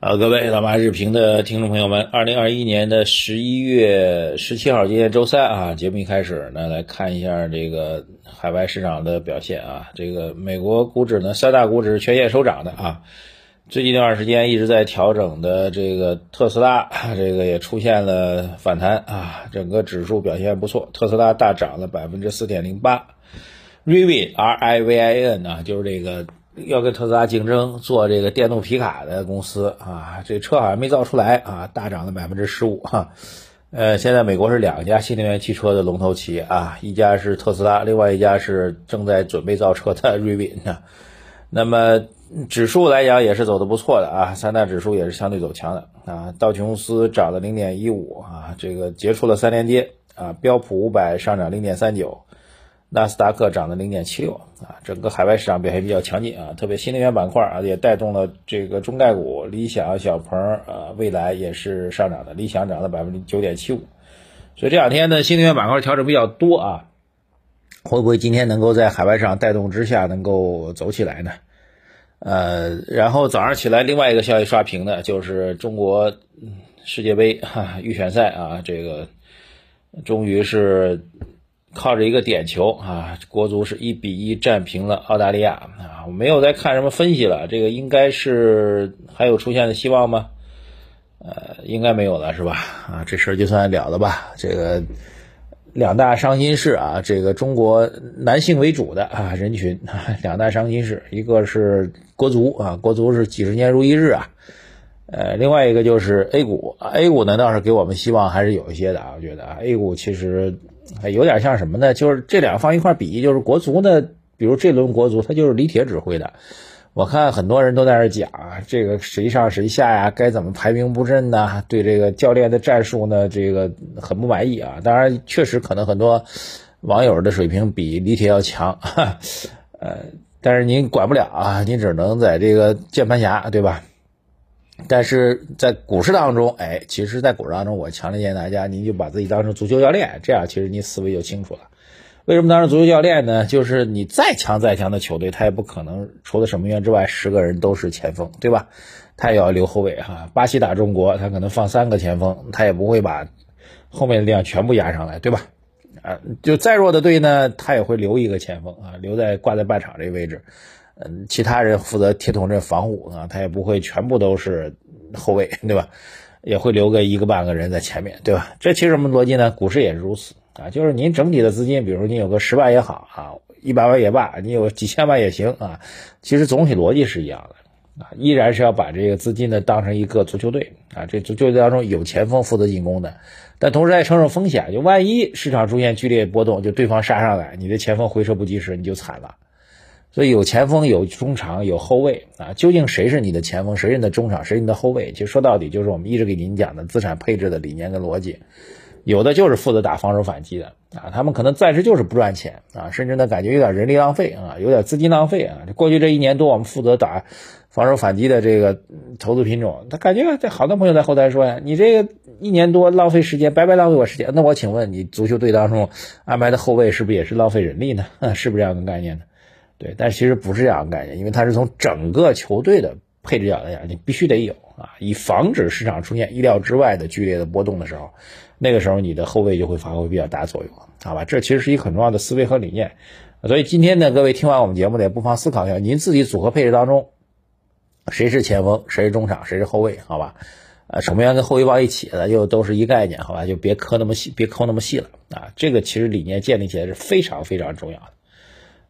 啊，各位老马日评的听众朋友们，二零二一年的十一月十七号，今天周三啊，节目一开始呢，来看一下这个海外市场的表现啊。这个美国股指呢，三大股指全线收涨的啊。最近一段时间一直在调整的这个特斯拉，这个也出现了反弹啊，整个指数表现不错，特斯拉大涨了百分之四点零八。Rivin R I V I N 啊，就是这个。要跟特斯拉竞争做这个电动皮卡的公司啊，这车好像没造出来啊，大涨了百分之十五哈。呃，现在美国是两家新能源汽车的龙头企业啊，一家是特斯拉，另外一家是正在准备造车的瑞宾啊。那么指数来讲也是走的不错的啊，三大指数也是相对走强的啊。道琼斯涨了零点一五啊，这个结束了三连跌啊。标普五百上涨零点三九。纳斯达克涨了零点七六啊，整个海外市场表现比较强劲啊，特别新能源板块啊也带动了这个中概股，理想、小鹏啊，未来也是上涨的，理想涨了百分之九点七五，所以这两天呢，新能源板块调整比较多啊，会不会今天能够在海外市场带动之下能够走起来呢？呃，然后早上起来另外一个消息刷屏的就是中国世界杯哈预选赛啊，这个终于是。靠着一个点球啊，国足是一比一战平了澳大利亚啊！我没有再看什么分析了，这个应该是还有出现的希望吗？呃，应该没有了是吧？啊，这事儿就算了了吧。这个两大伤心事啊，这个中国男性为主的啊人群，两大伤心事，一个是国足啊，国足是几十年如一日啊。呃，另外一个就是 A 股，A 股呢倒是给我们希望还是有一些的啊，我觉得啊，A 股其实。有点像什么呢？就是这两个放一块比，就是国足呢，比如这轮国足，他就是李铁指挥的。我看很多人都在那讲啊，这个谁上谁下呀，该怎么排兵布阵呢？对这个教练的战术呢，这个很不满意啊。当然，确实可能很多网友的水平比李铁要强，呃，但是您管不了啊，您只能在这个键盘侠，对吧？但是在股市当中，哎，其实，在股市当中，我强烈建议大家，您就把自己当成足球教练，这样其实您思维就清楚了。为什么当成足球教练呢？就是你再强再强的球队，他也不可能除了守门员之外，十个人都是前锋，对吧？他也要留后卫哈。巴西打中国，他可能放三个前锋，他也不会把后面的力量全部压上来，对吧？啊，就再弱的队呢，他也会留一个前锋啊，留在挂在半场这个位置。嗯，其他人负责铁桶阵防护啊，他也不会全部都是后卫，对吧？也会留个一个半个人在前面，对吧？这其实什么逻辑呢？股市也是如此啊，就是您整体的资金，比如说你有个十万也好啊，一百万也罢，你有几千万也行啊，其实总体逻辑是一样的啊，依然是要把这个资金呢当成一个足球队啊，这足球队当中有前锋负责进攻的，但同时还承受风险，就万一市场出现剧烈波动，就对方杀上来，你的前锋回撤不及时，你就惨了。所以有前锋，有中场，有后卫啊。究竟谁是你的前锋，谁是你的中场，谁是你的后卫？其实说到底，就是我们一直给您讲的资产配置的理念跟逻辑。有的就是负责打防守反击的啊，他们可能暂时就是不赚钱啊，甚至呢感觉有点人力浪费啊，有点资金浪费啊。过去这一年多，我们负责打防守反击的这个投资品种，他感觉这好多朋友在后台说呀，你这个一年多浪费时间，白白浪费我时间。那我请问你，足球队当中安排的后卫是不是也是浪费人力呢？是不是这样的概念呢？对，但其实不是这样的概念，因为它是从整个球队的配置角度讲，你必须得有啊，以防止市场出现意料之外的剧烈的波动的时候，那个时候你的后卫就会发挥比较大作用，好吧？这其实是一个很重要的思维和理念。所以今天呢，各位听完我们节目呢，也不妨思考一下，您自己组合配置当中，谁是前锋，谁是中场，谁是后卫，好吧？呃，守门员跟后卫放一起的，又都是一概念，好吧？就别磕那么细，别抠那么细了啊！这个其实理念建立起来是非常非常重要的。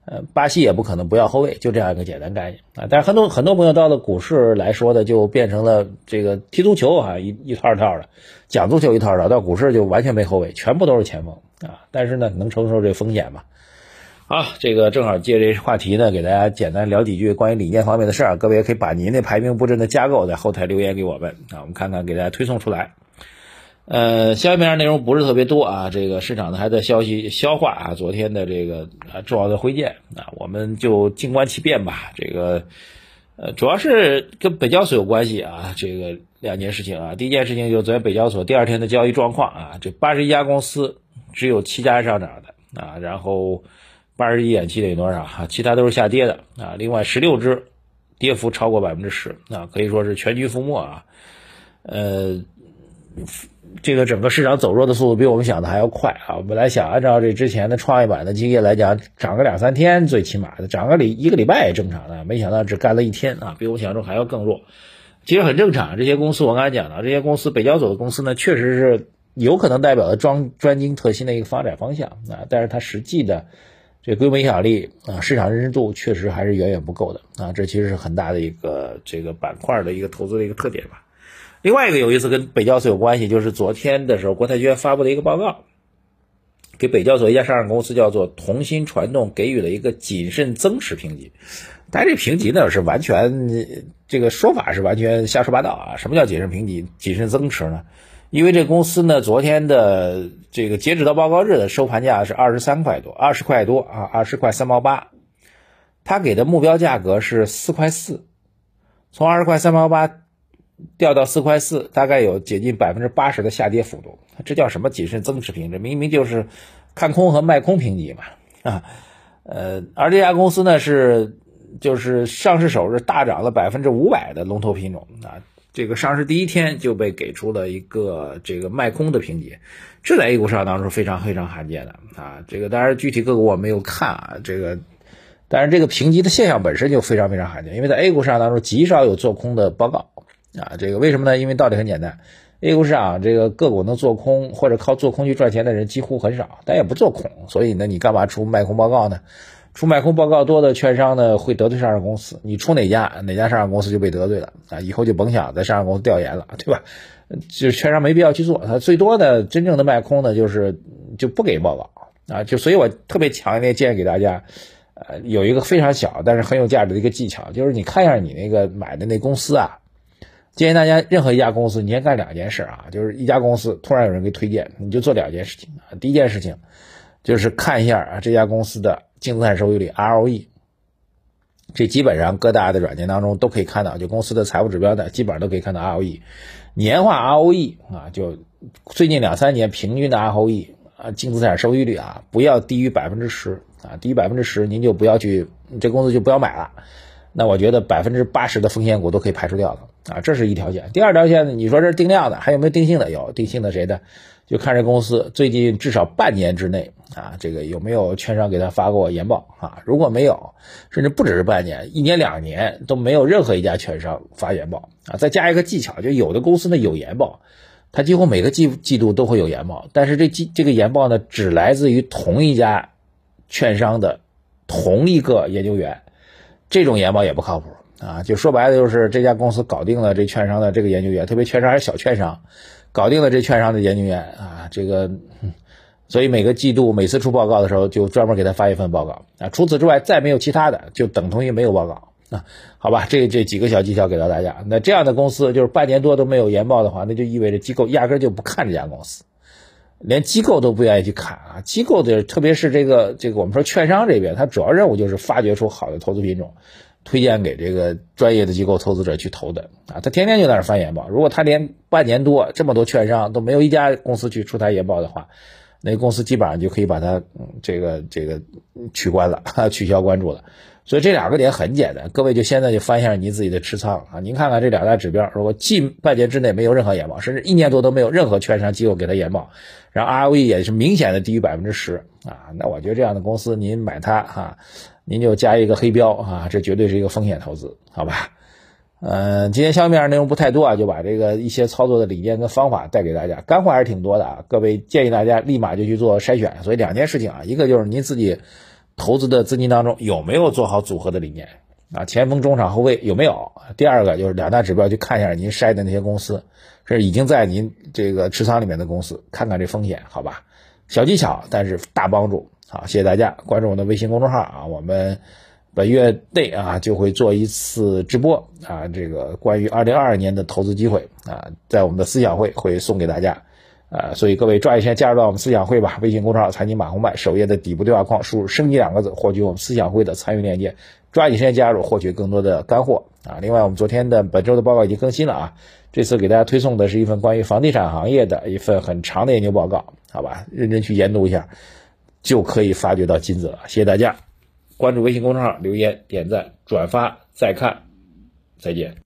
呃，巴西也不可能不要后卫，就这样一个简单概念啊。但是很多很多朋友到了股市来说的，就变成了这个踢足球啊，一一套套的讲足球一套套，到股市就完全没后卫，全部都是前锋啊。但是呢，能承受这风险吗？好，这个正好借这话题呢，给大家简单聊几句关于理念方面的事儿。各位也可以把您的排兵布阵的架构在后台留言给我们啊，我们看看给大家推送出来。呃，消息面内容不是特别多啊，这个市场呢还在消息消化啊，昨天的这个啊重要的会见啊，我们就静观其变吧。这个呃，主要是跟北交所有关系啊，这个两件事情啊，第一件事情就是昨天北交所第二天的交易状况啊，这八十一家公司只有七家上涨的啊，然后八十一点七等于多少啊？其他都是下跌的啊，另外十六只跌幅超过百分之十啊，可以说是全军覆没啊。呃，这个整个市场走弱的速度比我们想的还要快啊！本来想按照这之前的创业板的经验来讲，涨个两三天最起码的，涨个礼一个礼拜也正常的，没想到只干了一天啊，比我想象中还要更弱。其实很正常，这些公司我刚才讲了，这些公司北交所的公司呢，确实是有可能代表了专专精特新的一个发展方向啊，但是它实际的这规模影响力啊，市场认知度确实还是远远不够的啊，这其实是很大的一个这个板块的一个投资的一个特点吧。另外一个有意思跟北交所有关系，就是昨天的时候，国泰君安发布的一个报告，给北交所一家上市公司叫做同心传动给予了一个谨慎增持评级。但这评级呢是完全这个说法是完全瞎说八道啊！什么叫谨慎评级、谨慎增持呢？因为这公司呢昨天的这个截止到报告日的收盘价是二十三块多，二十块多啊，二十块三毛八，他给的目标价格是四块四，从二十块三毛八。掉到四块四，大概有接近百分之八十的下跌幅度，这叫什么谨慎增持评？这明明就是看空和卖空评级嘛啊！呃，而这家公司呢是就是上市首日大涨了百分之五百的龙头品种啊，这个上市第一天就被给出了一个这个卖空的评级，这在 A 股市场当中非常非常罕见的啊！这个当然具体个股我没有看啊，这个但是这个评级的现象本身就非常非常罕见，因为在 A 股市场当中极少有做空的报告。啊，这个为什么呢？因为道理很简单，A 股市场这个个股能做空或者靠做空去赚钱的人几乎很少，但也不做空，所以呢，你干嘛出卖空报告呢？出卖空报告多的券商呢，会得罪上市公司，你出哪家哪家上市公司就被得罪了啊，以后就甭想在上市公司调研了，对吧？就券商没必要去做，它最多的真正的卖空呢，就是就不给报告啊，就所以我特别强烈建议给大家，呃，有一个非常小但是很有价值的一个技巧，就是你看一下你那个买的那公司啊。建议大家，任何一家公司，你先干两件事啊，就是一家公司突然有人给推荐，你就做两件事情啊。第一件事情就是看一下啊这家公司的净资产收益率 ROE，这基本上各大的软件当中都可以看到，就公司的财务指标的基本上都可以看到 ROE，年化 ROE 啊，就最近两三年平均的 ROE 啊净资产收益率啊，不要低于百分之十啊，低于百分之十您就不要去，这公司就不要买了。那我觉得百分之八十的风险股都可以排除掉了啊，这是一条线。第二条线呢，你说这是定量的，还有没有定性的？有定性的谁的？就看这公司最近至少半年之内啊，这个有没有券商给他发过研报啊？如果没有，甚至不只是半年，一年两年都没有任何一家券商发研报啊。再加一个技巧，就有的公司呢有研报，它几乎每个季季度都会有研报，但是这季这个研报呢只来自于同一家券商的同一个研究员。这种研报也不靠谱啊！就说白了，就是这家公司搞定了这券商的这个研究员，特别券商还是小券商，搞定了这券商的研究员啊，这个，所以每个季度每次出报告的时候，就专门给他发一份报告啊。除此之外，再没有其他的，就等同于没有报告啊。好吧，这这几个小技巧给到大家。那这样的公司就是半年多都没有研报的话，那就意味着机构压根就不看这家公司。连机构都不愿意去看啊！机构的，特别是这个这个，我们说券商这边，它主要任务就是发掘出好的投资品种，推荐给这个专业的机构投资者去投的啊。他天天就在那翻研报，如果他连半年多这么多券商都没有一家公司去出台研报的话，那公司基本上就可以把它这个这个取关了，取消关注了。所以这两个点很简单，各位就现在就翻一下您自己的持仓啊，您看看这两大指标，如果近半年之内没有任何研报，甚至一年多都没有任何券商机构给他研报，然后 ROE 也是明显的低于百分之十啊，那我觉得这样的公司您买它哈，您就加一个黑标啊，这绝对是一个风险投资，好吧？嗯，今天下面内容不太多啊，就把这个一些操作的理念跟方法带给大家，干货还是挺多的啊，各位建议大家立马就去做筛选，所以两件事情啊，一个就是您自己。投资的资金当中有没有做好组合的理念啊？前锋、中场、后卫有没有？第二个就是两大指标，去看一下您筛的那些公司，是已经在您这个持仓里面的公司，看看这风险，好吧？小技巧，但是大帮助。好，谢谢大家关注我的微信公众号啊，我们本月内啊就会做一次直播啊，这个关于二零二二年的投资机会啊，在我们的思想会会送给大家。呃，所以各位抓紧时间加入到我们思想会吧！微信公众号“财经马红漫”首页的底部对话框输入“升级”两个字，获取我们思想会的参与链接。抓紧时间加入，获取更多的干货啊！另外，我们昨天的本周的报告已经更新了啊，这次给大家推送的是一份关于房地产行业的一份很长的研究报告，好吧？认真去研读一下，就可以发掘到金子了。谢谢大家，关注微信公众号，留言、点赞、转发、再看。再见。